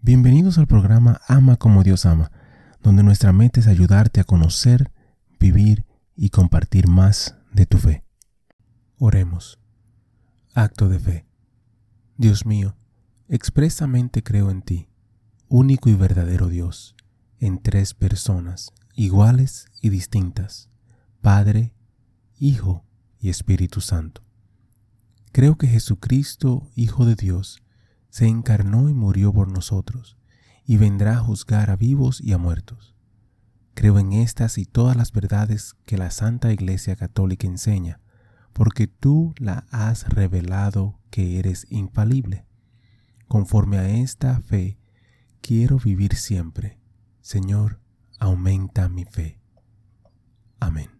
Bienvenidos al programa Ama como Dios ama, donde nuestra meta es ayudarte a conocer, vivir y compartir más de tu fe. Oremos. Acto de fe. Dios mío, expresamente creo en ti, único y verdadero Dios, en tres personas, iguales y distintas, Padre, Hijo y Espíritu Santo. Creo que Jesucristo, Hijo de Dios, se encarnó y murió por nosotros, y vendrá a juzgar a vivos y a muertos. Creo en estas y todas las verdades que la Santa Iglesia Católica enseña, porque tú la has revelado que eres infalible. Conforme a esta fe, quiero vivir siempre. Señor, aumenta mi fe. Amén.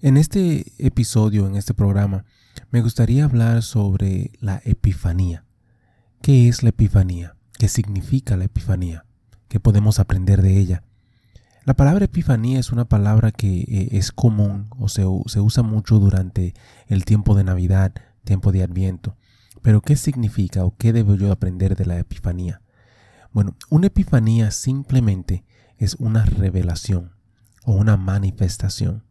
En este episodio, en este programa, me gustaría hablar sobre la Epifanía. ¿Qué es la Epifanía? ¿Qué significa la Epifanía? ¿Qué podemos aprender de ella? La palabra Epifanía es una palabra que eh, es común o se, se usa mucho durante el tiempo de Navidad, tiempo de Adviento. Pero ¿qué significa o qué debo yo aprender de la Epifanía? Bueno, una Epifanía simplemente es una revelación o una manifestación.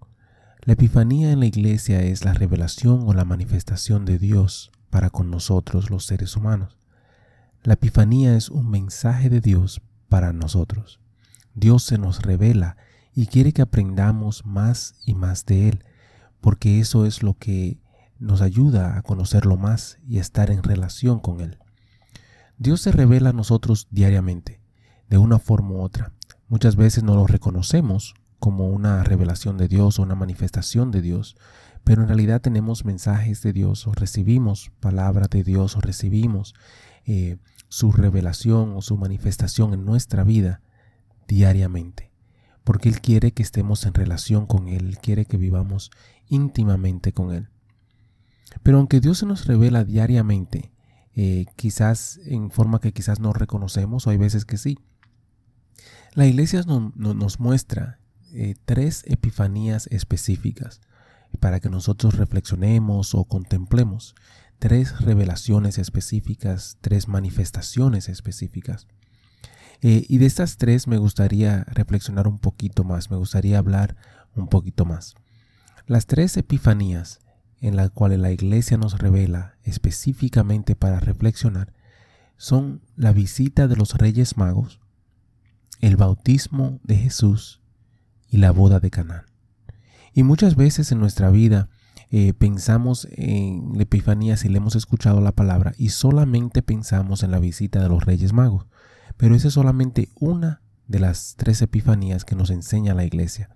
La Epifanía en la iglesia es la revelación o la manifestación de Dios para con nosotros los seres humanos. La Epifanía es un mensaje de Dios para nosotros. Dios se nos revela y quiere que aprendamos más y más de Él, porque eso es lo que nos ayuda a conocerlo más y a estar en relación con Él. Dios se revela a nosotros diariamente, de una forma u otra. Muchas veces no lo reconocemos como una revelación de Dios o una manifestación de Dios, pero en realidad tenemos mensajes de Dios o recibimos palabra de Dios o recibimos eh, su revelación o su manifestación en nuestra vida diariamente, porque Él quiere que estemos en relación con Él, quiere que vivamos íntimamente con Él. Pero aunque Dios se nos revela diariamente, eh, quizás en forma que quizás no reconocemos, o hay veces que sí, la iglesia nos muestra eh, tres epifanías específicas para que nosotros reflexionemos o contemplemos, tres revelaciones específicas, tres manifestaciones específicas. Eh, y de estas tres me gustaría reflexionar un poquito más, me gustaría hablar un poquito más. Las tres epifanías en las cuales la iglesia nos revela específicamente para reflexionar son la visita de los reyes magos, el bautismo de Jesús y la boda de Canaán. Y muchas veces en nuestra vida eh, pensamos en la Epifanía si le hemos escuchado la palabra y solamente pensamos en la visita de los Reyes Magos. Pero esa es solamente una de las tres Epifanías que nos enseña la iglesia.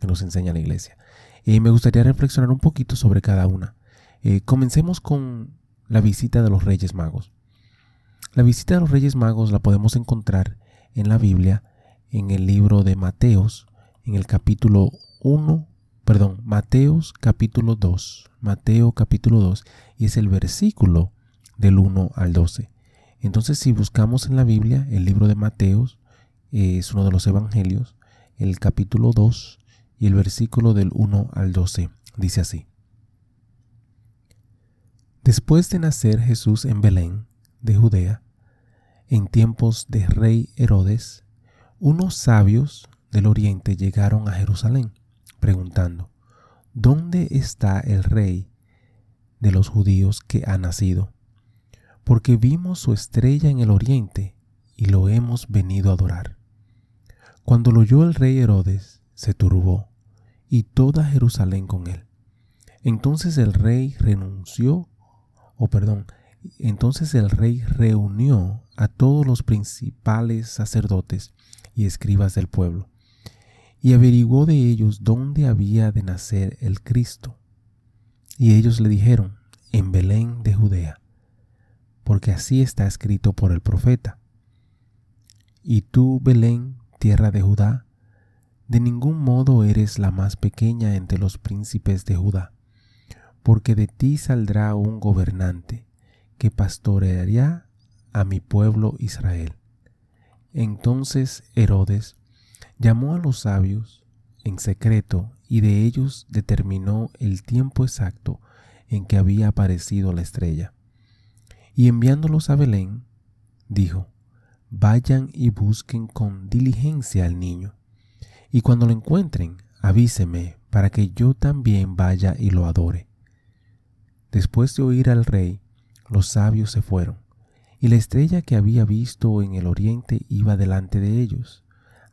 Que nos enseña la iglesia. Y me gustaría reflexionar un poquito sobre cada una. Eh, comencemos con la visita de los Reyes Magos. La visita de los Reyes Magos la podemos encontrar en la Biblia, en el libro de Mateos, en el capítulo 1, perdón, Mateos capítulo 2, Mateo capítulo 2, y es el versículo del 1 al 12. Entonces, si buscamos en la Biblia, el libro de Mateos eh, es uno de los evangelios, el capítulo 2 y el versículo del 1 al 12, dice así. Después de nacer Jesús en Belén, de Judea, en tiempos de rey Herodes, unos sabios del oriente llegaron a Jerusalén, preguntando, ¿dónde está el rey de los judíos que ha nacido? Porque vimos su estrella en el oriente y lo hemos venido a adorar. Cuando lo oyó el rey Herodes, se turbó, y toda Jerusalén con él. Entonces el rey renunció, o perdón, entonces el rey reunió a todos los principales sacerdotes y escribas del pueblo y averiguó de ellos dónde había de nacer el Cristo. Y ellos le dijeron, en Belén de Judea, porque así está escrito por el profeta. Y tú, Belén, tierra de Judá, de ningún modo eres la más pequeña entre los príncipes de Judá, porque de ti saldrá un gobernante que pastoreará a mi pueblo Israel. Entonces Herodes llamó a los sabios en secreto y de ellos determinó el tiempo exacto en que había aparecido la estrella. Y enviándolos a Belén, dijo, vayan y busquen con diligencia al niño, y cuando lo encuentren, avíseme para que yo también vaya y lo adore. Después de oír al rey, los sabios se fueron, y la estrella que había visto en el oriente iba delante de ellos,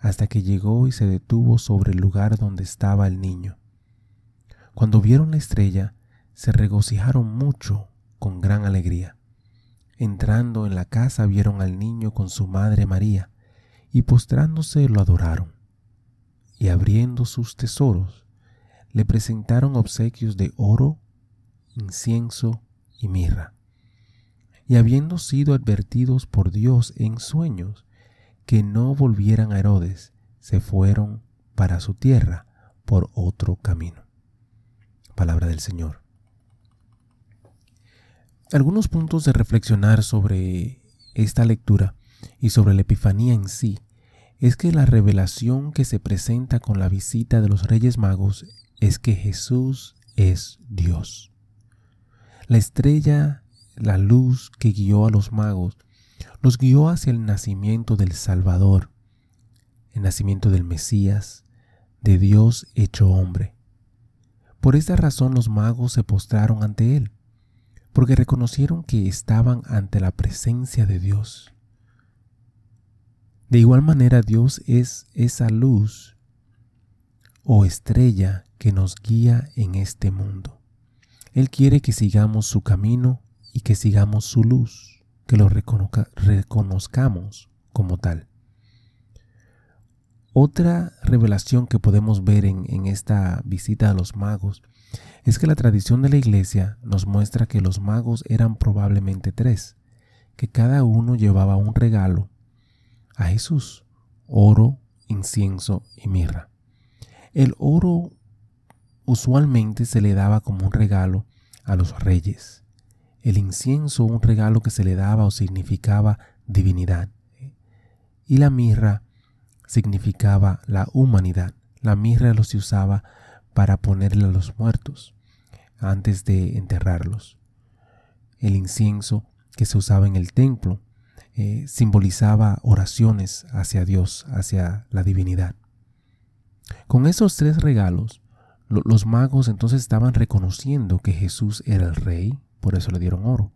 hasta que llegó y se detuvo sobre el lugar donde estaba el niño. Cuando vieron la estrella, se regocijaron mucho con gran alegría. Entrando en la casa vieron al niño con su madre María, y postrándose lo adoraron. Y abriendo sus tesoros, le presentaron obsequios de oro, incienso y mirra. Y habiendo sido advertidos por Dios en sueños que no volvieran a Herodes, se fueron para su tierra por otro camino. Palabra del Señor. Algunos puntos de reflexionar sobre esta lectura y sobre la Epifanía en sí es que la revelación que se presenta con la visita de los Reyes Magos es que Jesús es Dios. La estrella, la luz que guió a los magos, los guió hacia el nacimiento del Salvador, el nacimiento del Mesías, de Dios hecho hombre. Por esta razón los magos se postraron ante él, porque reconocieron que estaban ante la presencia de Dios. De igual manera Dios es esa luz o estrella que nos guía en este mundo. Él quiere que sigamos su camino y que sigamos su luz, que lo reconozcamos como tal. Otra revelación que podemos ver en, esta visita a los magos es que la tradición de la iglesia nos muestra que los magos eran probablemente tres, que cada uno llevaba un regalo a Jesús, oro, incienso y mirra. El oro usualmente se le daba como un regalo a los reyes. El incienso un regalo que se le daba o significaba divinidad. Y la mirra significaba la humanidad. La mirra lo se usaba para ponerle a los muertos antes de enterrarlos. El incienso que se usaba en el templo eh, simbolizaba oraciones hacia Dios, hacia la divinidad. Con esos tres regalos, los magos entonces estaban reconociendo que Jesús era el rey, por eso le dieron oro,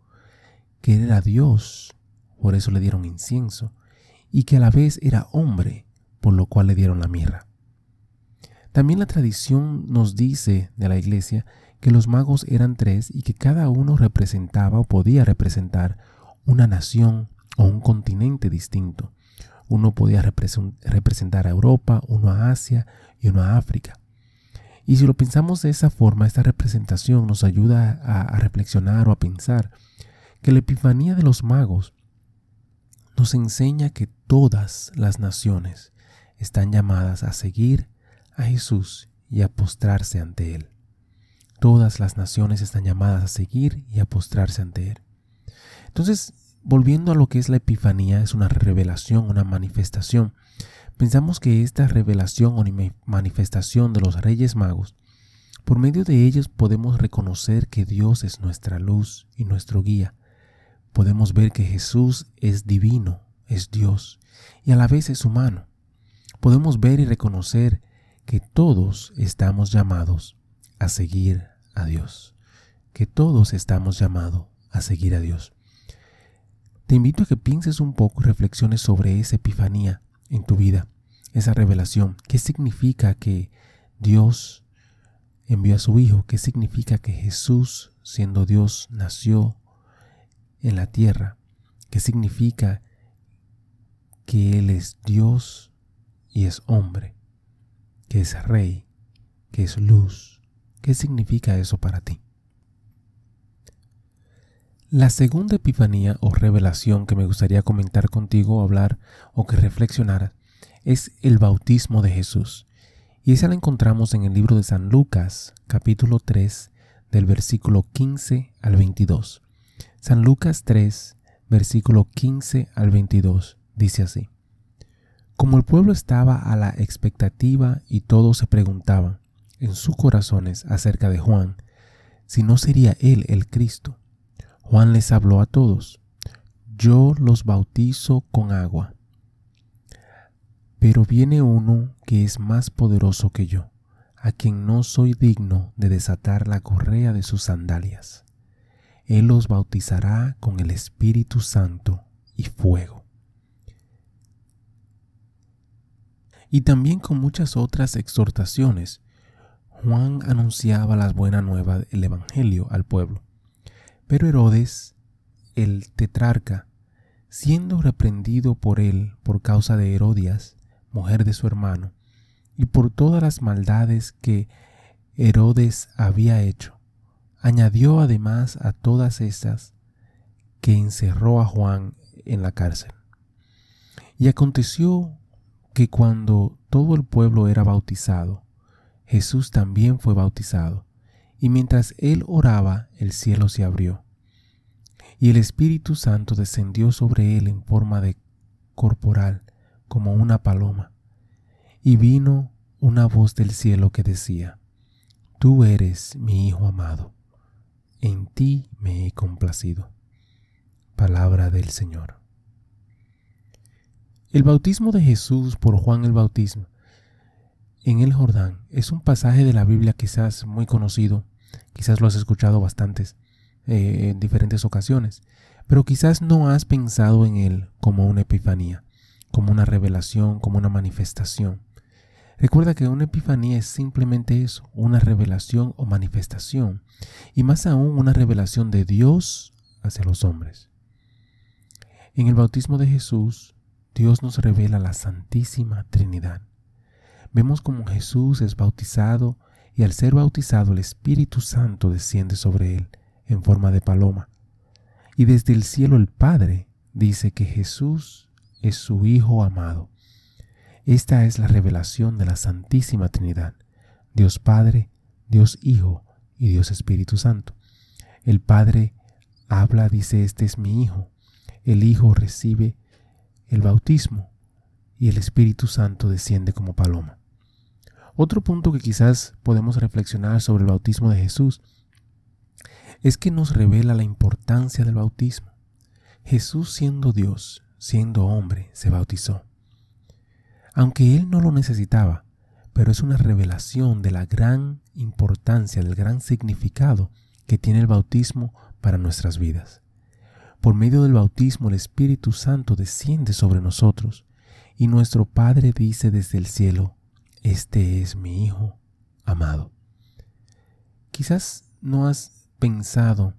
que era Dios, por eso le dieron incienso, y que a la vez era hombre, por lo cual le dieron la mirra. También la tradición nos dice de la iglesia que los magos eran tres y que cada uno representaba o podía representar una nación o un continente distinto. Uno podía representar a Europa, uno a Asia y uno a África. Y si lo pensamos de esa forma, esta representación nos ayuda a, reflexionar o a pensar que la epifanía de los magos nos enseña que todas las naciones están llamadas a seguir a Jesús y a postrarse ante Él. Todas las naciones están llamadas a seguir y a postrarse ante Él. Entonces, volviendo a lo que es la Epifanía, es una revelación, una manifestación Pensamos que esta revelación o manifestación de los Reyes Magos, por medio de ellos podemos reconocer que Dios es nuestra luz y nuestro guía. Podemos ver que Jesús es divino, es Dios, y a la vez es humano. Podemos ver y reconocer que todos estamos llamados a seguir a Dios, que todos estamos llamados a seguir a Dios. Te invito a que pienses un poco y reflexiones sobre esa epifanía en tu vida, esa revelación. ¿Qué significa que Dios envió a su Hijo? ¿Qué significa que Jesús, siendo Dios, nació en la tierra? ¿Qué significa que Él es Dios y es hombre? Que es rey, que es luz. ¿Qué significa eso para ti? La segunda epifanía o revelación que me gustaría comentar contigo, hablar o que reflexionaras es el bautismo de Jesús. Y esa la encontramos en el libro de San Lucas, capítulo 3, del versículo 15 al 22. San Lucas 3, versículo 15 al 22, dice así. Como el pueblo estaba a la expectativa y todos se preguntaban en sus corazones acerca de Juan, si no sería él el Cristo. Juan les habló a todos yo los bautizo con agua. Pero viene uno que es más poderoso que yo, a quien no soy digno de desatar la correa de sus sandalias. Él los bautizará con el Espíritu Santo y fuego. Y también con muchas otras exhortaciones, Juan anunciaba las buenas nuevas del Evangelio al pueblo. Pero Herodes, el tetrarca, siendo reprendido por él por causa de Herodias, mujer de su hermano, y por todas las maldades que Herodes había hecho, añadió además a todas estas que encerró a Juan en la cárcel. Y aconteció que cuando todo el pueblo era bautizado, Jesús también fue bautizado, y mientras él oraba, el cielo se abrió, y el Espíritu Santo descendió sobre él en forma de corporal, como una paloma, y vino una voz del cielo que decía, Tú eres mi Hijo amado, en ti me he complacido. Palabra del Señor. El bautismo de Jesús por Juan el Bautismo en el Jordán es un pasaje de la Biblia quizás muy conocido, quizás lo has escuchado bastantes eh, en diferentes ocasiones, pero quizás no has pensado en él como una epifanía, como una revelación, como una manifestación. Recuerda que una epifanía es simplemente eso, una revelación o manifestación, y más aún una revelación de Dios hacia los hombres. En el bautismo de Jesús, Dios nos revela la Santísima Trinidad vemos como Jesús es bautizado y al ser bautizado el Espíritu Santo desciende sobre él en forma de paloma. Y desde el cielo el Padre dice que Jesús es su Hijo amado. Esta es la revelación de la Santísima Trinidad, Dios Padre, Dios Hijo y Dios Espíritu Santo. El Padre habla, dice, este es mi Hijo. El Hijo recibe el bautismo y el Espíritu Santo desciende como paloma. Otro punto que quizás podemos reflexionar sobre el bautismo de Jesús es que nos revela la importancia del bautismo. Jesús siendo Dios, siendo hombre, se bautizó. Aunque él no lo necesitaba, pero es una revelación de la gran importancia, del gran significado que tiene el bautismo para nuestras vidas. Por medio del bautismo el Espíritu Santo desciende sobre nosotros y nuestro Padre dice desde el cielo, este es mi Hijo amado. Quizás no has pensado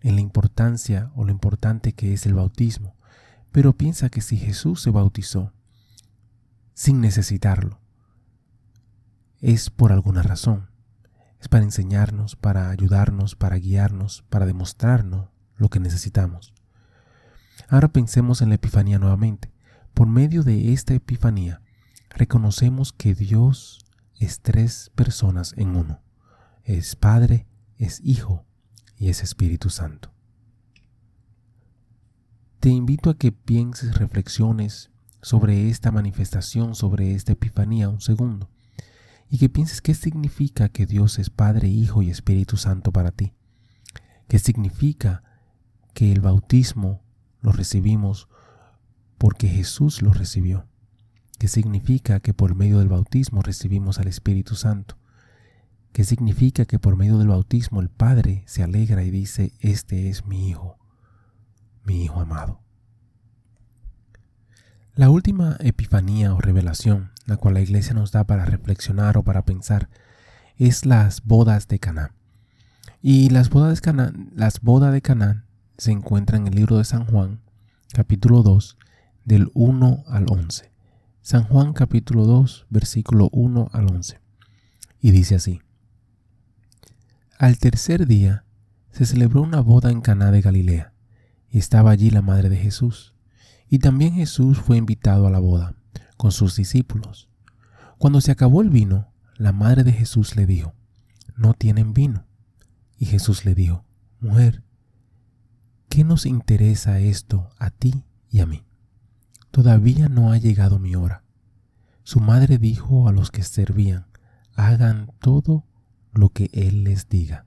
en la importancia o lo importante que es el bautismo, pero piensa que si Jesús se bautizó sin necesitarlo, es por alguna razón. Es para enseñarnos, para ayudarnos, para guiarnos, para demostrarnos lo que necesitamos. Ahora pensemos en la Epifanía nuevamente. Por medio de esta Epifanía, reconocemos que Dios es tres personas en uno. Es Padre, es Hijo y es Espíritu Santo. Te invito a que pienses, reflexiones sobre esta manifestación, sobre esta epifanía un segundo, y que pienses qué significa que Dios es Padre, Hijo y Espíritu Santo para ti. ¿Qué significa que el bautismo lo recibimos porque Jesús lo recibió? ¿Qué significa que por medio del bautismo recibimos al Espíritu Santo, ¿Qué significa que por medio del bautismo el Padre se alegra y dice, este es mi Hijo, mi Hijo amado. La última epifanía o revelación, la cual la iglesia nos da para reflexionar o para pensar, es las bodas de Canaán. Y las bodas de Canaán, las bodas de Canaán se encuentran en el libro de San Juan, capítulo 2, del 1 al 11. San Juan capítulo 2, versículo 1 al 11. Y dice así: Al tercer día se celebró una boda en Caná de Galilea, y estaba allí la madre de Jesús. Y también Jesús fue invitado a la boda con sus discípulos. Cuando se acabó el vino, la madre de Jesús le dijo: No tienen vino. Y Jesús le dijo: Mujer, ¿qué nos interesa esto a ti y a mí? Todavía no ha llegado mi hora. Su madre dijo a los que servían, hagan todo lo que él les diga.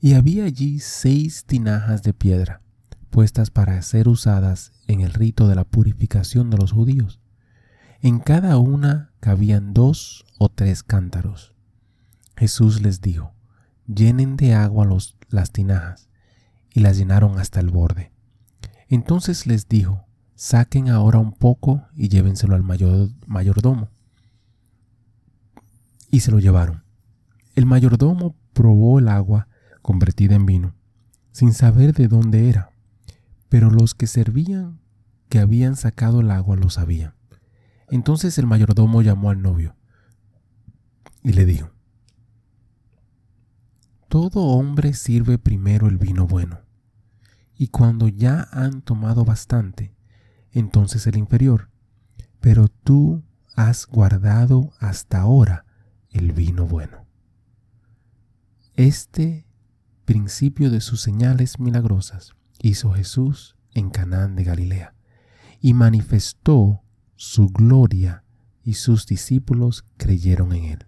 Y había allí seis tinajas de piedra, puestas para ser usadas en el rito de la purificación de los judíos. En cada una cabían dos o tres cántaros. Jesús les dijo, llenen de agua los, las tinajas, y las llenaron hasta el borde. Entonces les dijo, saquen ahora un poco y llévenselo al mayor, mayordomo. Y se lo llevaron. El mayordomo probó el agua convertida en vino, sin saber de dónde era, pero los que servían que habían sacado el agua lo sabían. Entonces el mayordomo llamó al novio y le dijo, Todo hombre sirve primero el vino bueno, y cuando ya han tomado bastante, entonces el inferior, pero tú has guardado hasta ahora el vino bueno. Este principio de sus señales milagrosas hizo Jesús en Canaán de Galilea y manifestó su gloria y sus discípulos creyeron en él.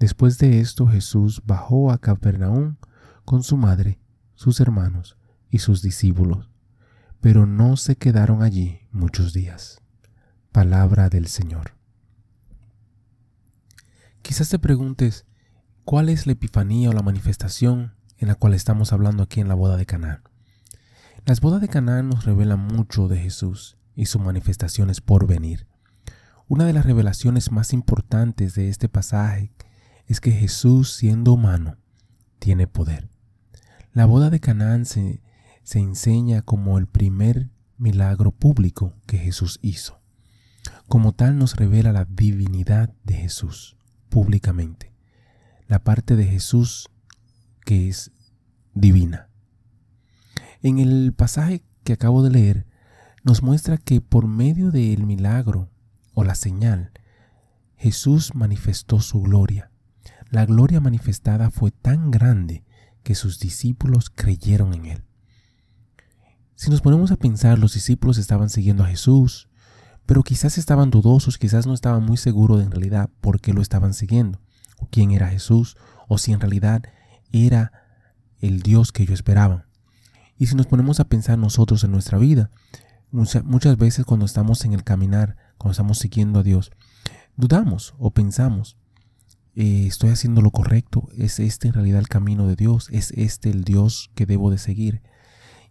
Después de esto Jesús bajó a Capernaum con su madre, sus hermanos y sus discípulos, pero no se quedaron allí muchos días. Palabra del Señor. Quizás te preguntes, ¿cuál es la epifanía o la manifestación en la cual estamos hablando aquí en la boda de Canaán? Las bodas de Canaán nos revelan mucho de Jesús y sus manifestaciones por venir. Una de las revelaciones más importantes de este pasaje es que Jesús, siendo humano, tiene poder. La boda de Canaán se, se enseña como el primer milagro público que Jesús hizo. Como tal nos revela la divinidad de Jesús públicamente, la parte de Jesús que es divina. En el pasaje que acabo de leer, nos muestra que por medio del milagro o la señal, Jesús manifestó su gloria. La gloria manifestada fue tan grande que sus discípulos creyeron en él. Si nos ponemos a pensar, los discípulos estaban siguiendo a Jesús, pero quizás estaban dudosos, quizás no estaban muy seguros de en realidad por qué lo estaban siguiendo, o quién era Jesús, o si en realidad era el Dios que ellos esperaban. Y si nos ponemos a pensar nosotros en nuestra vida, muchas veces cuando estamos en el caminar, cuando estamos siguiendo a Dios, dudamos o pensamos, eh, ¿estoy haciendo lo correcto? ¿Es este en realidad el camino de Dios? ¿Es este el Dios que debo de seguir?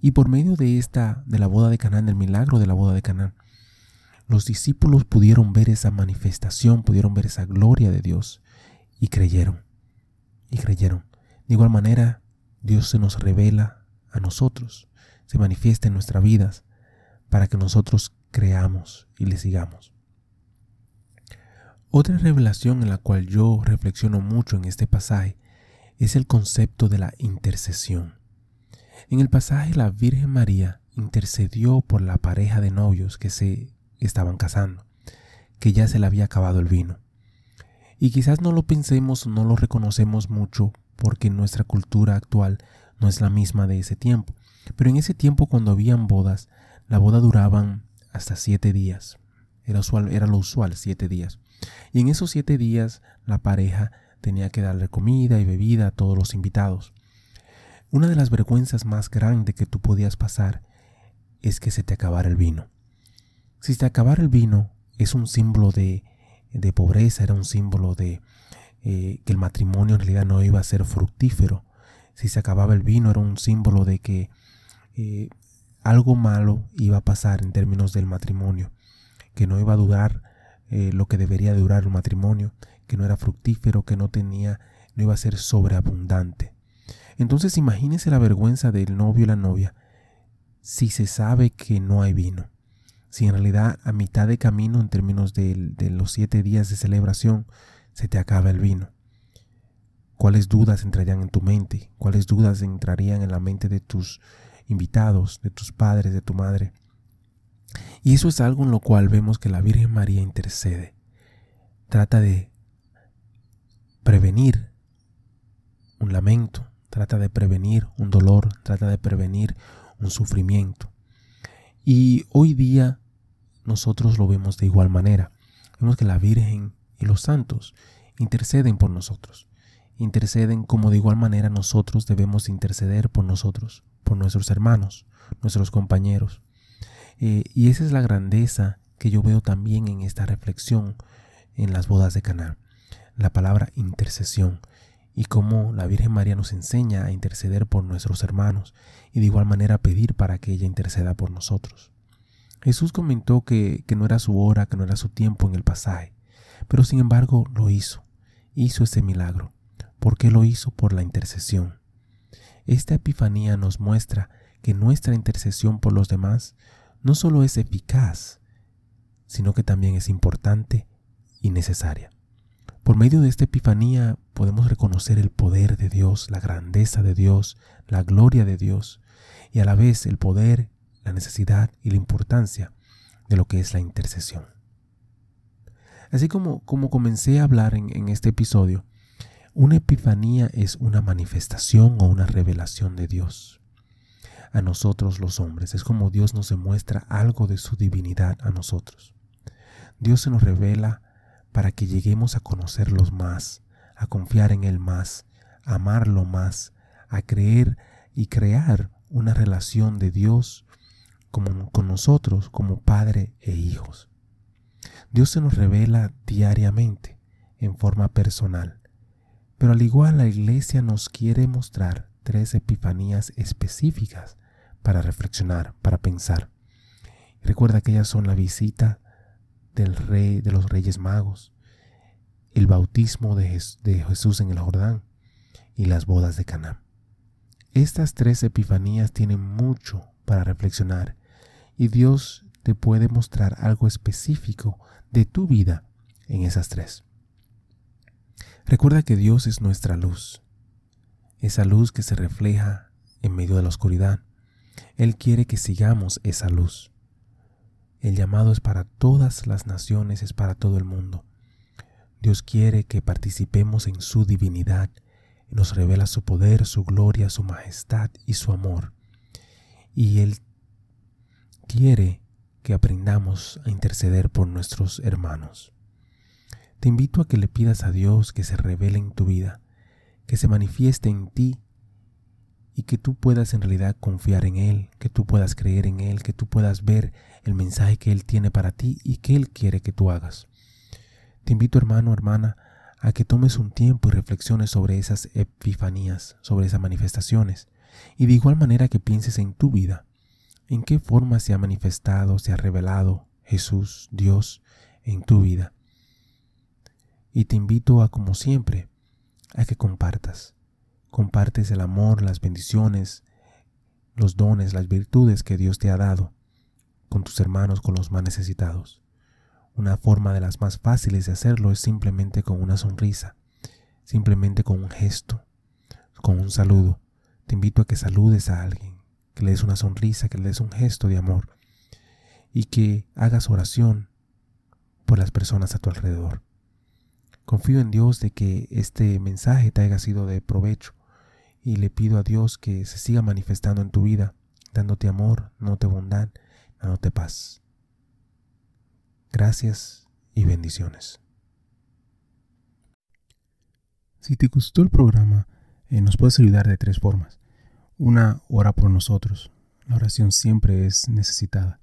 Y por medio de esta, de la boda de Canaán, del milagro de la boda de Canaán, los discípulos pudieron ver esa manifestación, pudieron ver esa gloria de Dios y creyeron. Y creyeron. De igual manera, Dios se nos revela a nosotros, se manifiesta en nuestras vidas para que nosotros creamos y le sigamos. Otra revelación en la cual yo reflexiono mucho en este pasaje es el concepto de la intercesión. En el pasaje la Virgen María intercedió por la pareja de novios que se estaban casando, que ya se le había acabado el vino. Y quizás no lo pensemos, no lo reconocemos mucho porque nuestra cultura actual no es la misma de ese tiempo. Pero en ese tiempo cuando habían bodas, la boda duraban hasta siete días. Era, era lo usual, siete días. Y en esos siete días la pareja tenía que darle comida y bebida a todos los invitados. Una de las vergüenzas más grandes que tú podías pasar es que se te acabara el vino. Si te acabara el vino, es un símbolo de, de pobreza, era un símbolo de eh, que el matrimonio en realidad no iba a ser fructífero. Si se acababa el vino, era un símbolo de que eh, algo malo iba a pasar en términos del matrimonio, que no iba a durar eh, lo que debería durar un matrimonio, que no era fructífero, que no tenía, no iba a ser sobreabundante. Entonces imagínese la vergüenza del novio y la novia si se sabe que no hay vino. Si en realidad a mitad de camino en términos de, de los siete días de celebración se te acaba el vino. ¿Cuáles dudas entrarían en tu mente? ¿Cuáles dudas entrarían en la mente de tus invitados, de tus padres, de tu madre. Y eso es algo en lo cual vemos que la Virgen María intercede. Trata de prevenir un lamento, trata de prevenir un dolor, trata de prevenir un sufrimiento. Y hoy día nosotros lo vemos de igual manera. Vemos que la Virgen y los santos interceden por nosotros. interceden como de igual manera nosotros debemos interceder por nosotros, por nuestros hermanos, nuestros compañeros. Eh, y esa es la grandeza que yo veo también en esta reflexión en las bodas de Caná, la palabra intercesión y cómo la Virgen María nos enseña a interceder por nuestros hermanos y de igual manera pedir para que ella interceda por nosotros. Jesús comentó que, que no era su hora, que no era su tiempo en el pasaje, pero sin embargo lo hizo, hizo ese milagro. ¿Por qué lo hizo? Por la intercesión. Esta epifanía nos muestra que nuestra intercesión por los demás no solo es eficaz, sino que también es importante y necesaria. Por medio de esta epifanía podemos reconocer el poder de Dios, la grandeza de Dios, la gloria de Dios y a la vez el poder, la necesidad y la importancia de lo que es la intercesión. Así como, como comencé a hablar en, en este episodio, una epifanía es una manifestación o una revelación de Dios a nosotros los hombres. Es como Dios nos demuestra algo de su divinidad a nosotros. Dios se nos revela para que lleguemos a conocerlos más, a confiar en Él más, a amarlo más, a creer y crear una relación de Dios con nosotros como Padre e hijos. Dios se nos revela diariamente en forma personal, pero al igual la Iglesia nos quiere mostrar tres epifanías específicas para reflexionar, para pensar. recuerda que ellas son la visita del rey de los reyes magos, el bautismo de, Jesús en el Jordán y las bodas de Caná. Estas tres epifanías tienen mucho para reflexionar y Dios te puede mostrar algo específico de tu vida en esas tres. Recuerda que Dios es nuestra luz, esa luz que se refleja en medio de la oscuridad. Él quiere que sigamos esa luz. El llamado es para todas las naciones, es para todo el mundo. Dios quiere que participemos en su divinidad. Nos revela su poder, su gloria, su majestad y su amor. Y Él quiere que aprendamos a interceder por nuestros hermanos. Te invito a que le pidas a Dios que se revele en tu vida, que se manifieste en ti y que tú puedas en realidad confiar en Él, que tú puedas creer en Él, que tú puedas ver el mensaje que Él tiene para ti y que Él quiere que tú hagas. Te invito hermano, hermana, a que tomes un tiempo y reflexiones sobre esas epifanías, sobre esas manifestaciones, y de igual manera que pienses en tu vida, en qué forma se ha manifestado, se ha revelado Jesús, Dios, en tu vida. Y te invito a, como siempre, a que compartas, compartes el amor, las bendiciones, los dones, las virtudes que Dios te ha dado con tus hermanos, con los más necesitados. Una forma de las más fáciles de hacerlo es simplemente con una sonrisa, simplemente con un gesto, con un saludo. Te invito a que saludes a alguien, que le des una sonrisa, que le des un gesto de amor y que hagas oración por las personas a tu alrededor. Confío en Dios de que este mensaje te haya sido de provecho y le pido a Dios que se siga manifestando en tu vida, dándote amor, dándote bondad, dándote paz. Gracias y bendiciones. Si te gustó el programa, eh, nos puedes ayudar de tres formas. Una, ora por nosotros. La oración siempre es necesitada.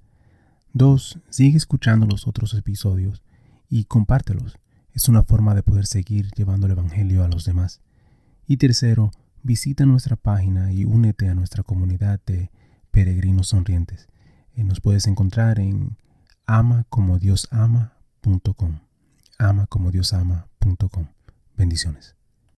Dos, sigue escuchando los otros episodios y compártelos. Es una forma de poder seguir llevando el Evangelio a los demás. Y tercero, visita nuestra página y únete a nuestra comunidad de peregrinos sonrientes. Eh, nos puedes encontrar en amacomodiosama.com. amacomodiosama.com. Bendiciones.